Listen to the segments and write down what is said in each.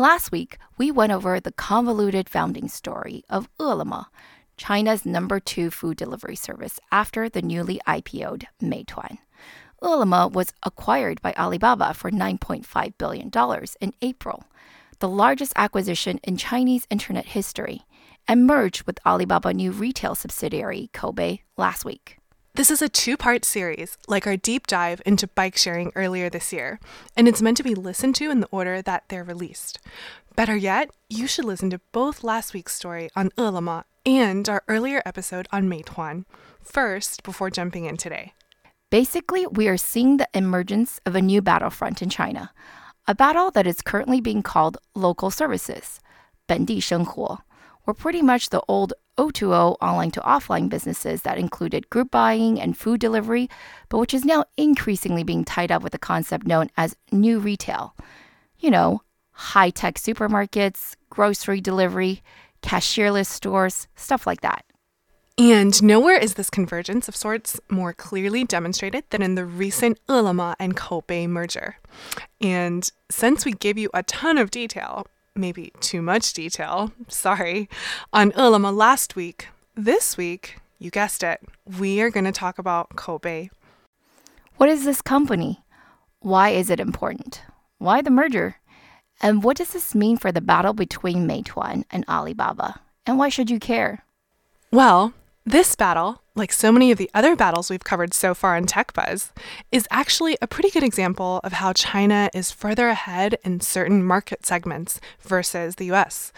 Last week, we went over the convoluted founding story of Ele.me, China's number two food delivery service after the newly IPO'd Meituan. Ele.me was acquired by Alibaba for $9.5 billion in April, the largest acquisition in Chinese internet history, and merged with Alibaba new retail subsidiary Koubei last week. This is a two part series, like our deep dive into bike sharing earlier this year, and it's meant to be listened to in the order that they're released. Better yet, you should listen to both last week's story on Ele.me and our earlier episode on Meituan first before jumping in today. Basically, we are seeing the emergence of a new battlefront in China, a battle that is currently being called local services, 本地生活, or pretty much the old O2O online to offline businesses that included group buying and food delivery, but which is now increasingly being tied up with a concept known as new retail. You know, high tech supermarkets, grocery delivery, cashierless stores, stuff like that. And nowhere is this convergence of sorts more clearly demonstrated than in the recent Ele.me and Koubei merger. And since we gave you a ton of detail, maybe too much detail, sorry, on Ele.me last week, this week, you guessed it, we are going to talk about Koubei. What is this company? Why is it important? Why the merger? And what does this mean for the battle between Meituan and Alibaba? And why should you care? Well, this battle, like so many of the other battles we've covered so far in Tech Buzz, is actually a pretty good example of how China is further ahead in certain market segments versus the US.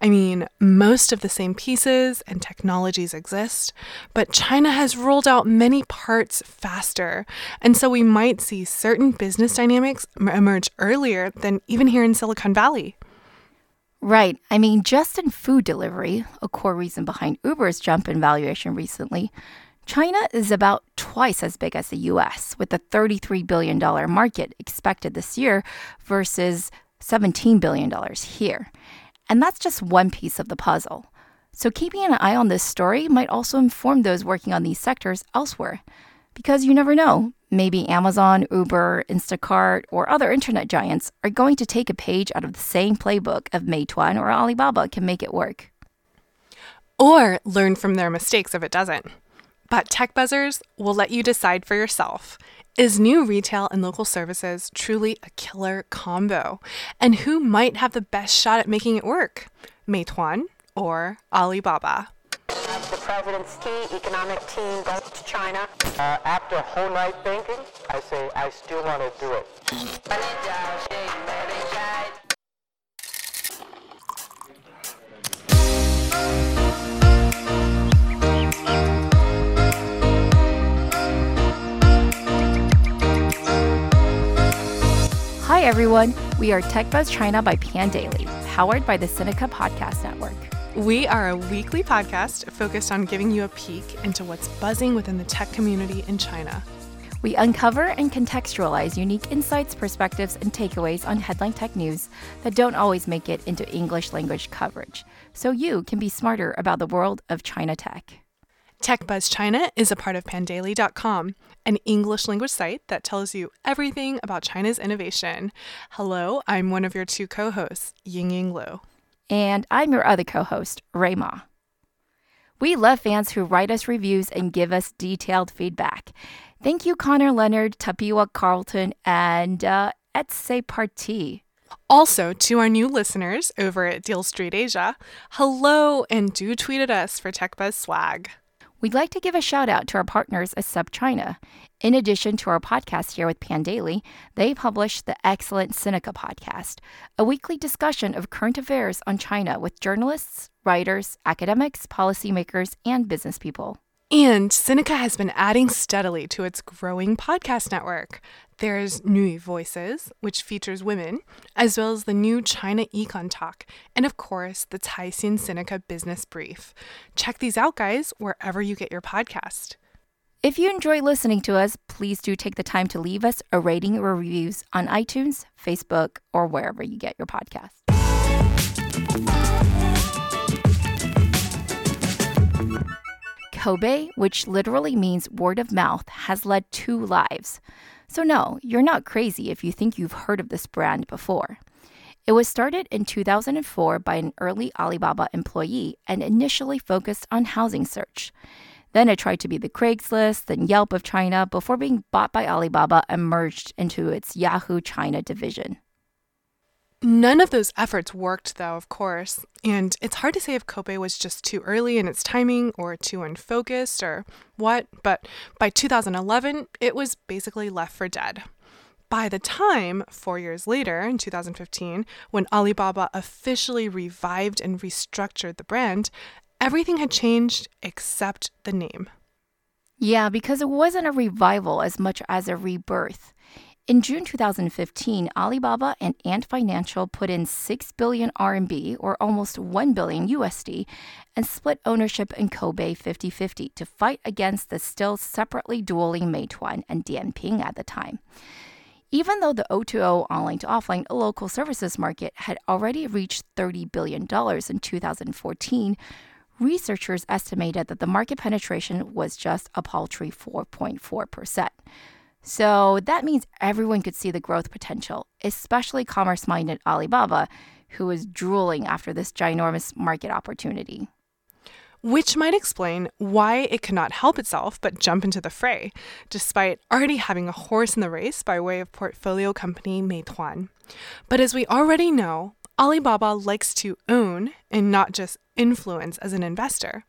I mean, most of the same pieces and technologies exist, but China has rolled out many parts faster. And so we might see certain business dynamics emerge earlier than even here in Silicon Valley. Right. I mean, just in food delivery, a core reason behind Uber's jump in valuation recently, China is about twice as big as the US, with a $33 billion market expected this year versus $17 billion here. And that's just one piece of the puzzle. So, keeping an eye on this story might also inform those working on these sectors elsewhere. Because you never know, maybe Amazon, Uber, Instacart, or other internet giants are going to take a page out of the same playbook of Meituan or Alibaba can make it work. Or learn from their mistakes if it doesn't. But Tech Buzzers will let you decide for yourself. Is new retail and local services truly a killer combo? And who might have the best shot at making it work? Meituan or Alibaba? The president's key economic team goes to China. Uh, after a whole night thinking, I say I still want to do it. Hi, everyone. We are Tech Buzz China by Pandaily, powered by the Sinica Podcast Network. We are a weekly podcast focused on giving you a peek into what's buzzing within the tech community in China. We uncover and contextualize unique insights, perspectives, and takeaways on headline tech news that don't always make it into English language coverage, so you can be smarter about the world of China tech. Tech Buzz China is a part of pandaily.com, an English language site that tells you everything about China's innovation. Hello, I'm one of your two co hosts, Ying Ying Lu. And I'm your other co host, Ray Ma. We love fans who write us reviews and give us detailed feedback. Thank you, Connor Leonard, Tapiwa Carlton, and uh, Etse Parti. Also, to our new listeners over at Deal Street Asia, hello and do tweet at us for TechBuzz swag. We'd like to give a shout out to our partners at SupChina. In addition to our podcast here with Pandaily, they publish the excellent Sinica podcast, a weekly discussion of current affairs on China with journalists, writers, academics, policymakers, and business people. And Sinica has been adding steadily to its growing podcast network. There's New Voices, which features women, as well as the new China Econ Talk, and of course, the Caixin Sinica Business Brief. Check these out, guys, wherever you get your podcast. If you enjoy listening to us, please do take the time to leave us a rating or reviews on iTunes, Facebook, or wherever you get your podcasts. Koubei, which literally means word of mouth, has led two lives. So, no, you're not crazy if you think you've heard of this brand before. It was started in 2004 by an early Alibaba employee and initially focused on housing search. Then it tried to be the Craigslist and Yelp of China before being bought by Alibaba and merged into its Yahoo China division. None of those efforts worked, though, of course, and it's hard to say if Koubei was just too early in its timing or too unfocused or what, but by 2011, it was basically left for dead. By the time, four years later, in 2015, when Alibaba officially revived and restructured the brand, everything had changed except the name. Yeah, because it wasn't a revival as much as a rebirth. In June 2015, Alibaba and Ant Financial put in 6 billion RMB or almost 1 billion USD and split ownership in Koubei 50-50 to fight against the still separately dueling Meituan and Dianping at the time. Even though the O2O online to offline local services market had already reached $30 billion in 2014, researchers estimated that the market penetration was just a paltry 4.4%. So that means everyone could see the growth potential, especially commerce minded Alibaba, who was drooling after this ginormous market opportunity. Which might explain why it could not help itself but jump into the fray, despite already having a horse in the race by way of portfolio company Meituan. But as we already know, Alibaba likes to own and not just influence as an investor.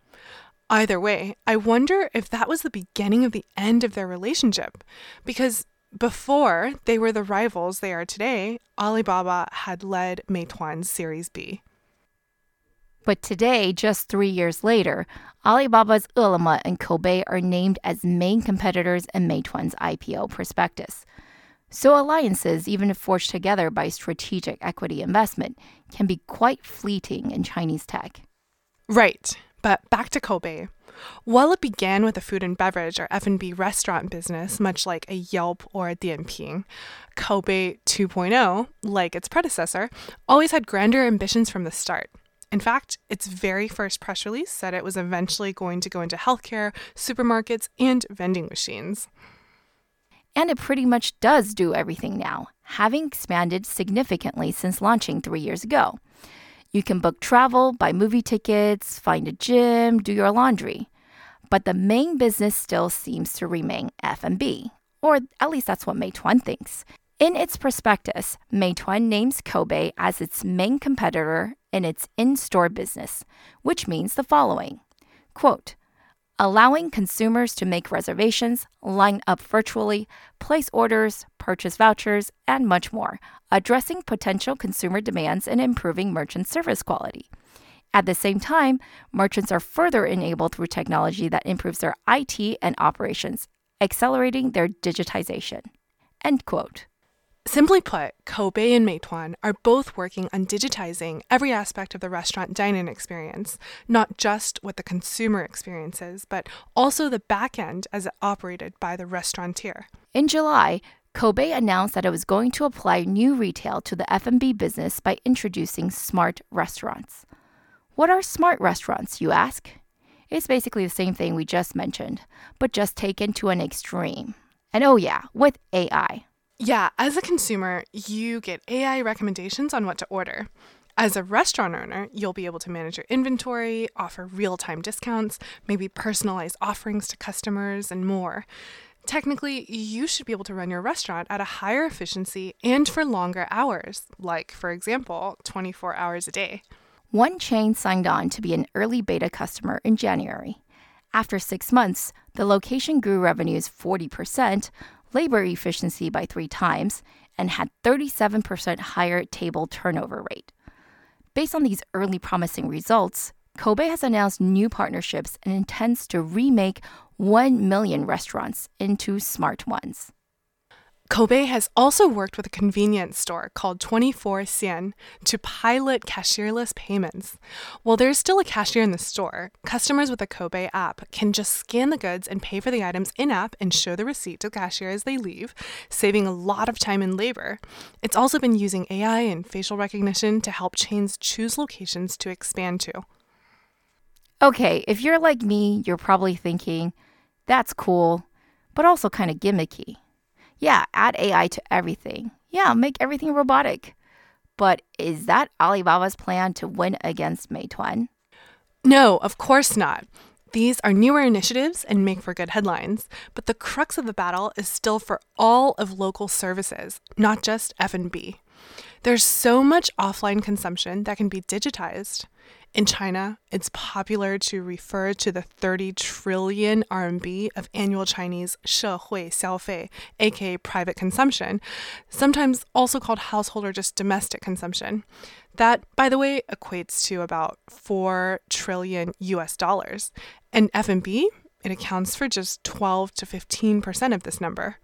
Either way, I wonder if that was the beginning of the end of their relationship. Because before they were the rivals they are today, Alibaba had led Meituan's Series B. But today, just three years later, Alibaba's Ele.me and Koubei are named as main competitors in Meituan's IPO prospectus. So alliances, even if forged together by strategic equity investment, can be quite fleeting in Chinese tech. Right. But back to Koubei. While it began with a food and beverage or F&B restaurant business, much like a Yelp or a Dianping, Koubei 2.0, like its predecessor, always had grander ambitions from the start. In fact, its very first press release said it was eventually going to go into healthcare, supermarkets, and vending machines. And it pretty much does do everything now, having expanded significantly since launching three years ago. You can book travel, buy movie tickets, find a gym, do your laundry. But the main business still seems to remain F&B, or at least that's what Meituan thinks. In its prospectus, Meituan names Koubei as its main competitor in its in-store business, which means the following. Quote, allowing consumers to make reservations, line up virtually, place orders, purchase vouchers, and much more, addressing potential consumer demands and improving merchant service quality. At the same time, merchants are further enabled through technology that improves their IT and operations, accelerating their digitization. End quote. Simply put, Koubei and Meituan are both working on digitizing every aspect of the restaurant dine-in experience, not just what the consumer experiences, but also the back end as operated by the restaurateur. In July, Koubei announced that it was going to apply new retail to the F&B business by introducing smart restaurants. What are smart restaurants, you ask? It's basically the same thing we just mentioned, but just taken to an extreme. And oh yeah, with AI. Yeah, as a consumer, you get AI recommendations on what to order. As a restaurant owner, you'll be able to manage your inventory, offer real time discounts, maybe personalize offerings to customers, and more. Technically, you should be able to run your restaurant at a higher efficiency and for longer hours, like, for example, 24 hours a day. One chain signed on to be an early beta customer in January. After six months, the location grew revenues 40%, labor efficiency by three times, and had 37% higher table turnover rate. Based on these early promising results, Koubei has announced new partnerships and intends to remake 1 million restaurants into smart ones. Koubei has also worked with a convenience store called 24 Cien to pilot cashierless payments. While there's still a cashier in the store, customers with a Koubei app can just scan the goods and pay for the items in app and show the receipt to the cashier as they leave, saving a lot of time and labor. It's also been using AI and facial recognition to help chains choose locations to expand to. Okay, if you're like me, you're probably thinking, that's cool, but also kind of gimmicky. Yeah, add AI to everything. Yeah, make everything robotic. But is that Alibaba's plan to win against Meituan? No, of course not. These are newer initiatives and make for good headlines, but the crux of the battle is still for all of local services, not just F&B. There's so much offline consumption that can be digitized. In China, it's popular to refer to the 30 trillion RMB of annual Chinese 社会消费, aka private consumption, sometimes also called household or just domestic consumption. That, by the way, equates to about 4 trillion US dollars. And F&B, it accounts for just 12 to 15% of this number.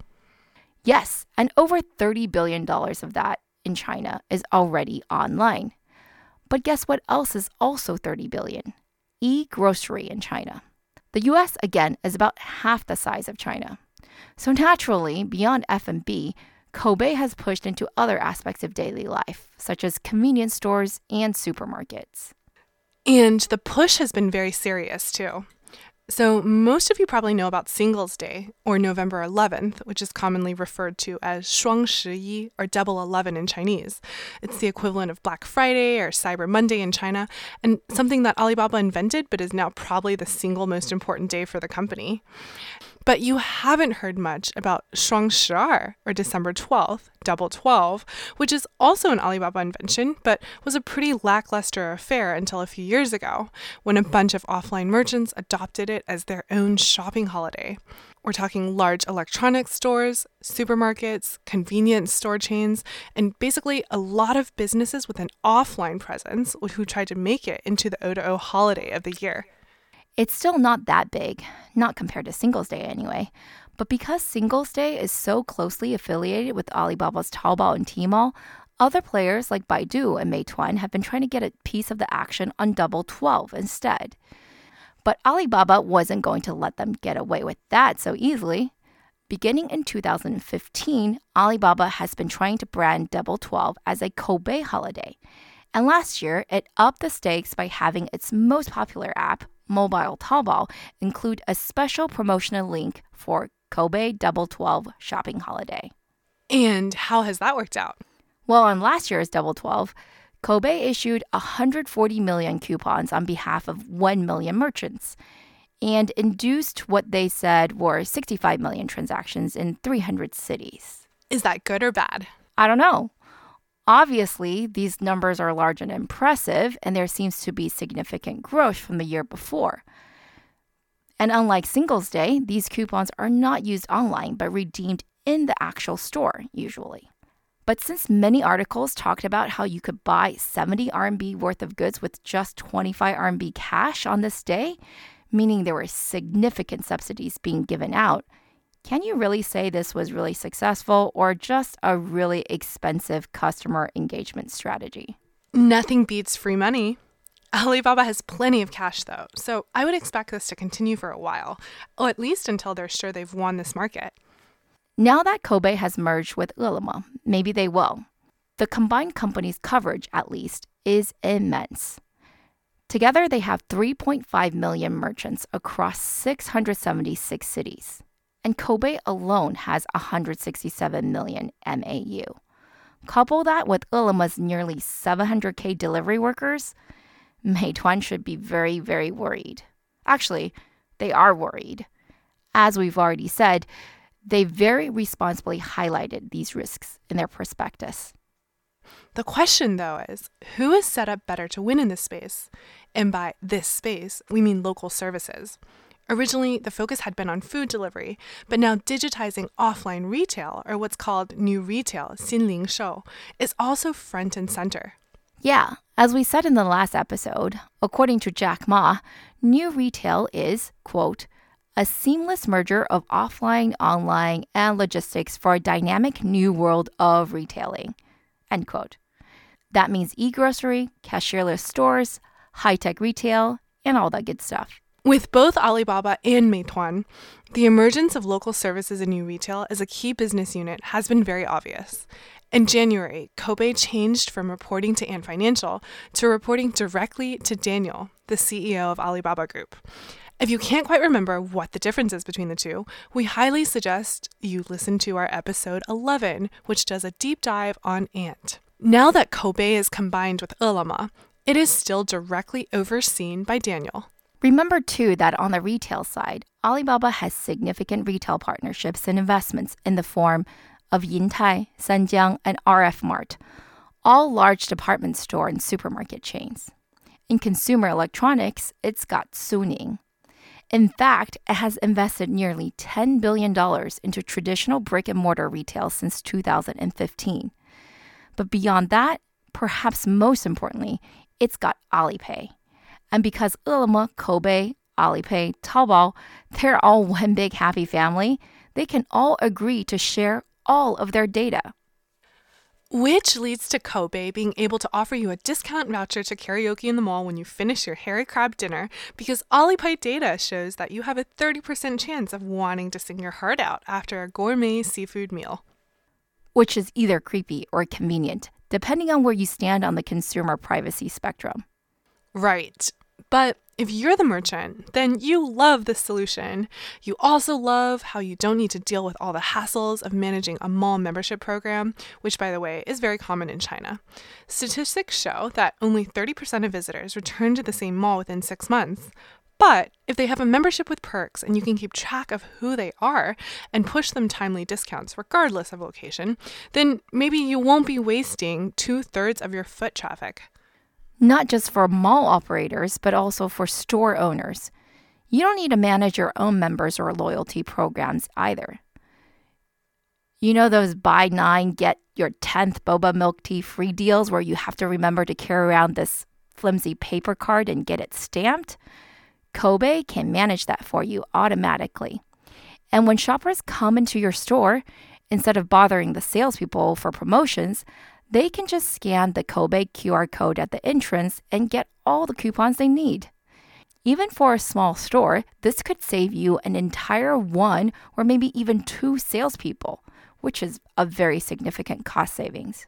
Yes, and over $30 billion of that in China is already online. But guess what else is also 30 billion? E-grocery in China. The US again is about half the size of China. So naturally, beyond F&B, Koubei has pushed into other aspects of daily life, such as convenience stores and supermarkets. And the push has been very serious too. So, most of you probably know about Singles Day, or November 11th, which is commonly referred to as Shuang Shi or Double Eleven in Chinese. It's the equivalent of Black Friday or Cyber Monday in China, and something that Alibaba invented but is now probably the single most important day for the company. But you haven't heard much about Shuang or December 12th, Double 12, which is also an Alibaba invention, but was a pretty lackluster affair until a few years ago, when a bunch of offline merchants adopted it as their own shopping holiday. We're talking large electronics stores, supermarkets, convenience store chains, and basically a lot of businesses with an offline presence who tried to make it into the O2O holiday of the year. It's still not that big, not compared to Singles Day anyway. But because Singles Day is so closely affiliated with Alibaba's Taobao and Tmall, other players like Baidu and Meituan have been trying to get a piece of the action on Double 12 instead. But Alibaba wasn't going to let them get away with that so easily. Beginning in 2015, Alibaba has been trying to brand Double 12 as a Koubei holiday. And last year, it upped the stakes by having its most popular app, mobile Taobao, include a special promotional link for Koubei Double 12 shopping holiday. And how has that worked out? Well, on last year's Double 12, Koubei issued 140 million coupons on behalf of 1 million merchants and induced what they said were 65 million transactions in 300 cities. Is that good or bad? I don't know. Obviously, these numbers are large and impressive, and there seems to be significant growth from the year before. And unlike Singles Day, these coupons are not used online but redeemed in the actual store, usually. But since many articles talked about how you could buy 70 RMB worth of goods with just 25 RMB cash on this day, meaning there were significant subsidies being given out, can you really say this was really successful or just a really expensive customer engagement strategy? Nothing beats free money. Alibaba has plenty of cash though, so I would expect this to continue for a while, or at least until they're sure they've won this market. Now that Koubei has merged with Ele.me, maybe they will. The combined company's coverage, at least, is immense. Together, they have 3.5 million merchants across 676 cities, and Koubei alone has 167 million MAU. Couple that with Ele.me's nearly 700k delivery workers, Meituan should be very, very worried. Actually, they are worried. As we've already said, they very responsibly highlighted these risks in their prospectus. The question, though, is who is set up better to win in this space? And by this space, we mean local services. Originally, the focus had been on food delivery, but now digitizing offline retail, or what's called new retail, 新零售, is also front and center. Yeah, as we said in the last episode, according to Jack Ma, new retail is, quote, a seamless merger of offline, online, and logistics for a dynamic new world of retailing. End quote. That means e grocery, cashierless stores, high tech retail, and all that good stuff. With both Alibaba and Meituan, the emergence of local services in new retail as a key business unit has been very obvious. In January, Koubei changed from reporting to Ant Financial to reporting directly to Daniel, the CEO of Alibaba Group. If you can't quite remember what the difference is between the two, we highly suggest you listen to our episode 11, which does a deep dive on Ant. Now that Koubei is combined with Ele.me, it is still directly overseen by Daniel. Remember, too, that on the retail side, Alibaba has significant retail partnerships and investments in the form of Yintai, Sanjiang, and RT-Mart, all large department store and supermarket chains. In consumer electronics, it's got Suning. In fact, it has invested nearly $10 billion into traditional brick and mortar retail since 2015. But beyond that, perhaps most importantly, it's got Alipay. And because Ele.me, Koubei, Alipay, Taobao, they're all one big happy family, they can all agree to share all of their data. Which leads to Koubei being able to offer you a discount voucher to karaoke in the mall when you finish your hairy crab dinner because Alipay data shows that you have a 30% chance of wanting to sing your heart out after a gourmet seafood meal. Which is either creepy or convenient, depending on where you stand on the consumer privacy spectrum. Right. But if you're the merchant, then you love this solution. You also love how you don't need to deal with all the hassles of managing a mall membership program, which, by the way, is very common in China. Statistics show that only 30% of visitors return to the same mall within six months. But if they have a membership with perks and you can keep track of who they are and push them timely discounts regardless of location, then maybe you won't be wasting two thirds of your foot traffic not just for mall operators, but also for store owners. You don't need to manage your own members or loyalty programs either. You know those buy nine, get your 10th boba milk tea free deals where you have to remember to carry around this flimsy paper card and get it stamped? Koubei can manage that for you automatically. And when shoppers come into your store, instead of bothering the salespeople for promotions, they can just scan the Koubei QR code at the entrance and get all the coupons they need. Even for a small store, this could save you an entire one or maybe even two salespeople, which is a very significant cost savings.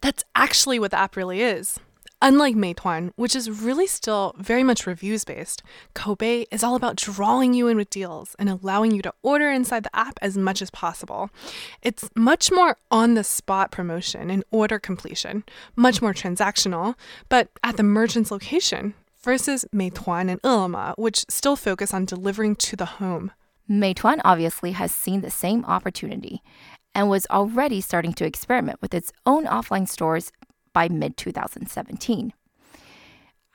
That's actually what the app really is. Unlike Meituan, which is really still very much reviews based, Koubei is all about drawing you in with deals and allowing you to order inside the app as much as possible. It's much more on the spot promotion and order completion, much more transactional, but at the merchant's location versus Meituan and Ele.me, which still focus on delivering to the home. Meituan obviously has seen the same opportunity and was already starting to experiment with its own offline stores by mid 2017.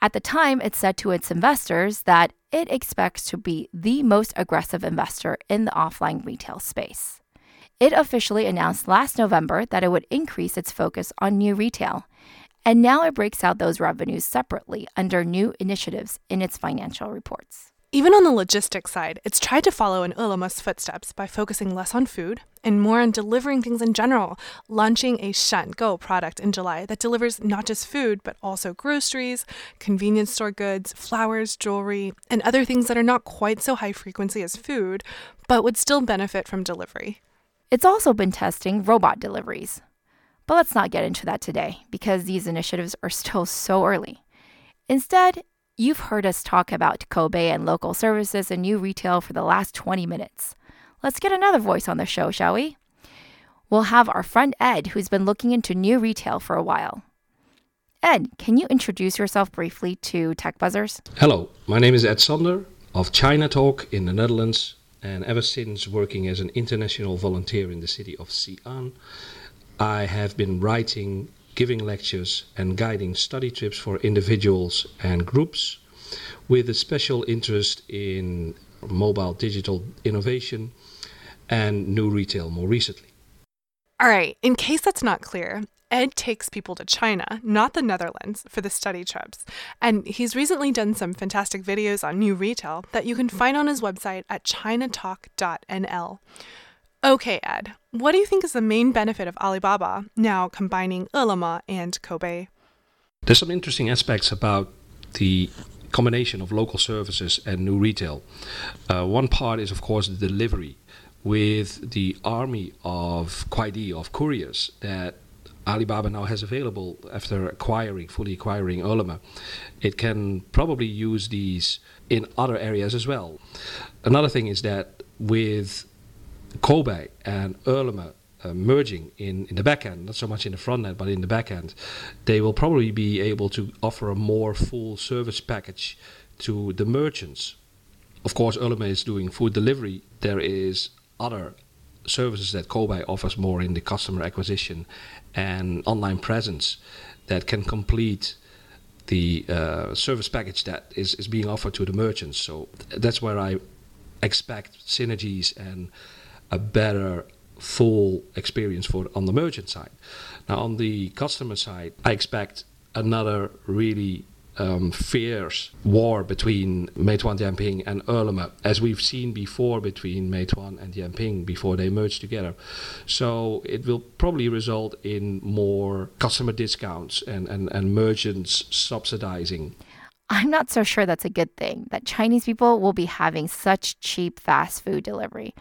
At the time, it said to its investors that it expects to be the most aggressive investor in the offline retail space. It officially announced last November that it would increase its focus on new retail, and now it breaks out those revenues separately under new initiatives in its financial reports. Even on the logistics side, it's tried to follow in Ele.me's footsteps by focusing less on food and more on delivering things in general, launching a Go product in July that delivers not just food, but also groceries, convenience store goods, flowers, jewelry, and other things that are not quite so high frequency as food, but would still benefit from delivery. It's also been testing robot deliveries. But let's not get into that today because these initiatives are still so early. Instead, You've heard us talk about Koubei and local services and new retail for the last 20 minutes. Let's get another voice on the show, shall we? We'll have our friend Ed, who's been looking into new retail for a while. Ed, can you introduce yourself briefly to Tech Buzzers? Hello, my name is Ed Sander of China Talk in the Netherlands, and ever since working as an international volunteer in the city of Xi'an, I have been writing giving lectures and guiding study trips for individuals and groups with a special interest in mobile digital innovation and new retail more recently. All right, in case that's not clear, Ed takes people to China, not the Netherlands, for the study trips. And he's recently done some fantastic videos on new retail that you can find on his website at chinatalk.nl. Okay, Ed, what do you think is the main benefit of Alibaba now combining Ele.me and Koubei? There's some interesting aspects about the combination of local services and new retail. Uh, one part is, of course, the delivery with the army of Kuaidi, of couriers that Alibaba now has available after acquiring, fully acquiring Ele.me. It can probably use these in other areas as well. Another thing is that with Koubei and Ele.me uh, merging in, in the back end, not so much in the front end, but in the back end, they will probably be able to offer a more full service package to the merchants. Of course, Ele.me is doing food delivery. There is other services that Koubei offers more in the customer acquisition and online presence that can complete the uh, service package that is, is being offered to the merchants. So that's where I expect synergies and a better full experience for on the merchant side. Now on the customer side, I expect another really um, fierce war between Meituan Dianping and Ele.me, as we've seen before between Meituan and Dianping before they merged together. So it will probably result in more customer discounts and, and, and merchants subsidizing. I'm not so sure that's a good thing that Chinese people will be having such cheap fast food delivery.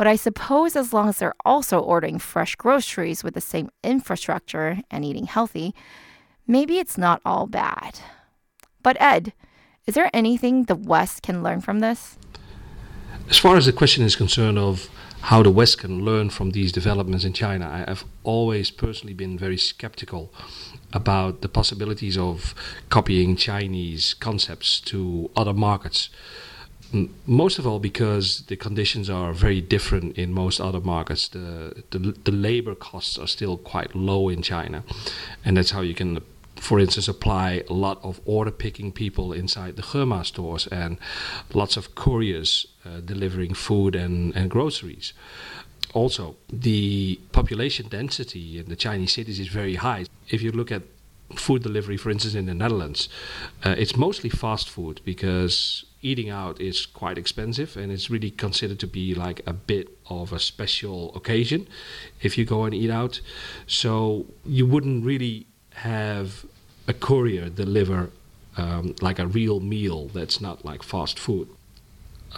But I suppose as long as they're also ordering fresh groceries with the same infrastructure and eating healthy, maybe it's not all bad. But Ed, is there anything the West can learn from this? As far as the question is concerned of how the West can learn from these developments in China, I've always personally been very skeptical about the possibilities of copying Chinese concepts to other markets. Most of all, because the conditions are very different in most other markets. The, the, the labor costs are still quite low in China, and that's how you can for instance, apply a lot of order picking people inside the Hema stores and lots of couriers uh, delivering food and, and groceries. Also, the population density in the Chinese cities is very high. If you look at food delivery, for instance, in the Netherlands, uh, it's mostly fast food because eating out is quite expensive and it's really considered to be like a bit of a special occasion if you go and eat out. So you wouldn't really have a courier deliver um, like a real meal that's not like fast food.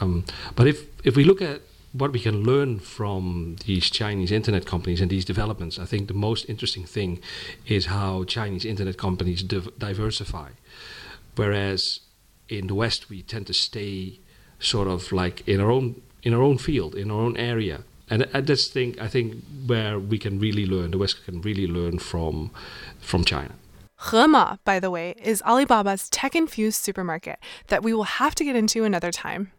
Um, but if if we look at what we can learn from these Chinese internet companies and these developments, I think the most interesting thing is how Chinese internet companies div- diversify. Whereas in the West, we tend to stay sort of like in our own in our own field, in our own area, and that's thing I think where we can really learn. The West can really learn from from China. Hema, by the way, is Alibaba's tech infused supermarket that we will have to get into another time.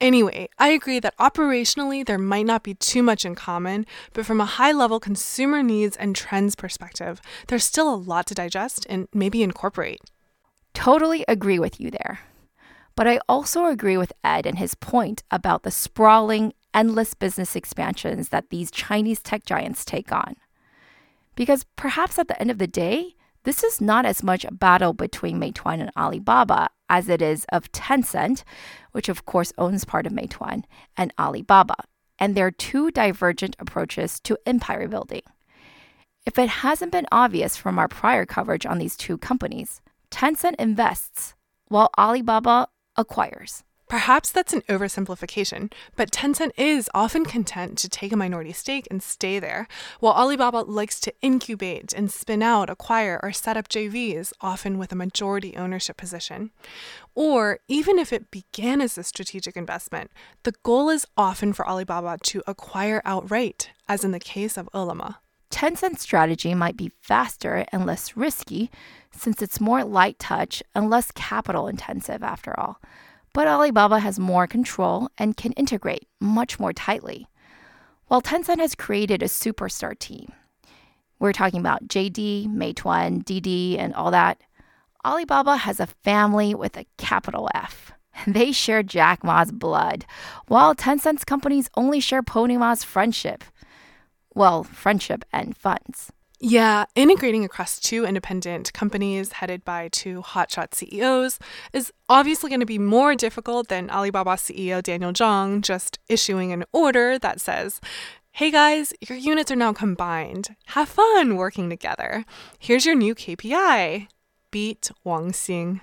Anyway, I agree that operationally there might not be too much in common, but from a high level consumer needs and trends perspective, there's still a lot to digest and maybe incorporate. Totally agree with you there. But I also agree with Ed and his point about the sprawling, endless business expansions that these Chinese tech giants take on. Because perhaps at the end of the day, this is not as much a battle between Meituan and Alibaba as it is of Tencent, which of course owns part of Meituan, and Alibaba, and their two divergent approaches to empire building. If it hasn't been obvious from our prior coverage on these two companies, Tencent invests while Alibaba acquires. Perhaps that's an oversimplification, but Tencent is often content to take a minority stake and stay there, while Alibaba likes to incubate and spin out, acquire, or set up JVs, often with a majority ownership position. Or even if it began as a strategic investment, the goal is often for Alibaba to acquire outright, as in the case of Ele.me. Tencent's strategy might be faster and less risky since it's more light touch and less capital intensive after all but Alibaba has more control and can integrate much more tightly. While Tencent has created a superstar team, we're talking about JD, Meituan, DD, and all that. Alibaba has a family with a capital F. They share Jack Ma's blood, while Tencent's companies only share Pony Ma's friendship. Well, friendship and funds. Yeah, integrating across two independent companies headed by two hotshot CEOs is obviously going to be more difficult than Alibaba CEO Daniel Zhang just issuing an order that says, Hey guys, your units are now combined. Have fun working together. Here's your new KPI. Beat Wang Xing.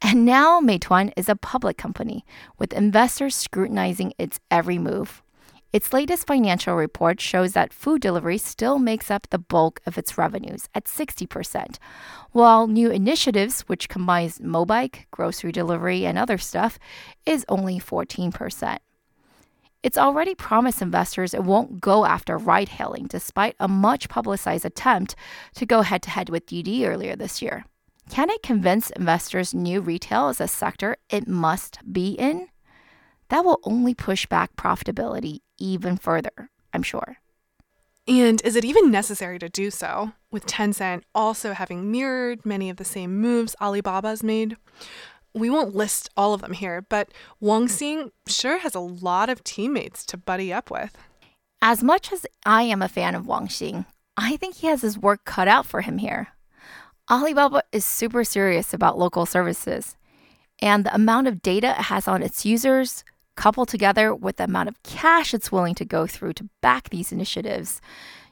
And now Meituan is a public company with investors scrutinizing its every move. Its latest financial report shows that food delivery still makes up the bulk of its revenues at 60%, while new initiatives, which combines mobike, grocery delivery, and other stuff, is only 14%. It's already promised investors it won't go after ride hailing, despite a much publicized attempt to go head to head with Didi earlier this year. Can it convince investors new retail is a sector it must be in? That will only push back profitability even further, I'm sure. And is it even necessary to do so, with Tencent also having mirrored many of the same moves Alibaba's made? We won't list all of them here, but Wang Xing sure has a lot of teammates to buddy up with. As much as I am a fan of Wang Xing, I think he has his work cut out for him here. Alibaba is super serious about local services, and the amount of data it has on its users, coupled together with the amount of cash it's willing to go through to back these initiatives,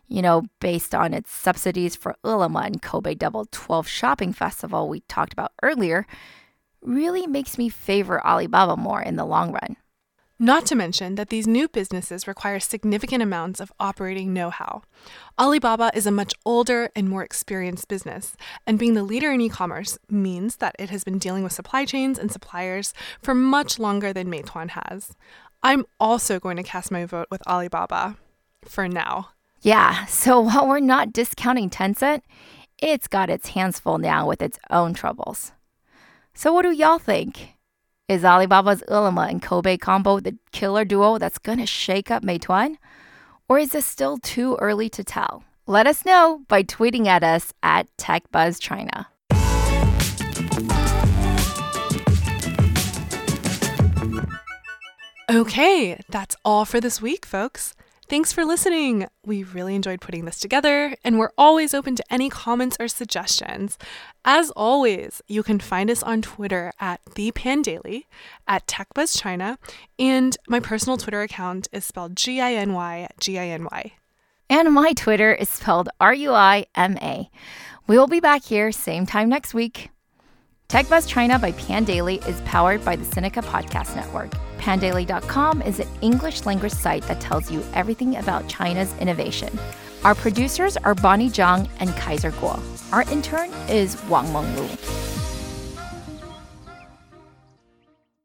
you know, based on its subsidies for Ele.me and Koubei Double 12 Shopping Festival we talked about earlier, really makes me favor Alibaba more in the long run. Not to mention that these new businesses require significant amounts of operating know how. Alibaba is a much older and more experienced business, and being the leader in e commerce means that it has been dealing with supply chains and suppliers for much longer than Meituan has. I'm also going to cast my vote with Alibaba for now. Yeah, so while we're not discounting Tencent, it's got its hands full now with its own troubles. So, what do y'all think? Is Alibaba's Ele.me and Koubei combo the killer duo that's gonna shake up Meituan? Or is it still too early to tell? Let us know by tweeting at us at TechBuzzChina. Okay, that's all for this week, folks. Thanks for listening. We really enjoyed putting this together, and we're always open to any comments or suggestions. As always, you can find us on Twitter at the ThePanDaily, at TechBuzzChina, and my personal Twitter account is spelled G I N Y G I N Y. And my Twitter is spelled R U I M A. We will be back here same time next week. TechBuzz China by Pandaily is powered by the Sinica Podcast Network. Pandaily.com is an English language site that tells you everything about China's innovation. Our producers are Bonnie Zhang and Kaiser Kuo. Our intern is Wang Menglu.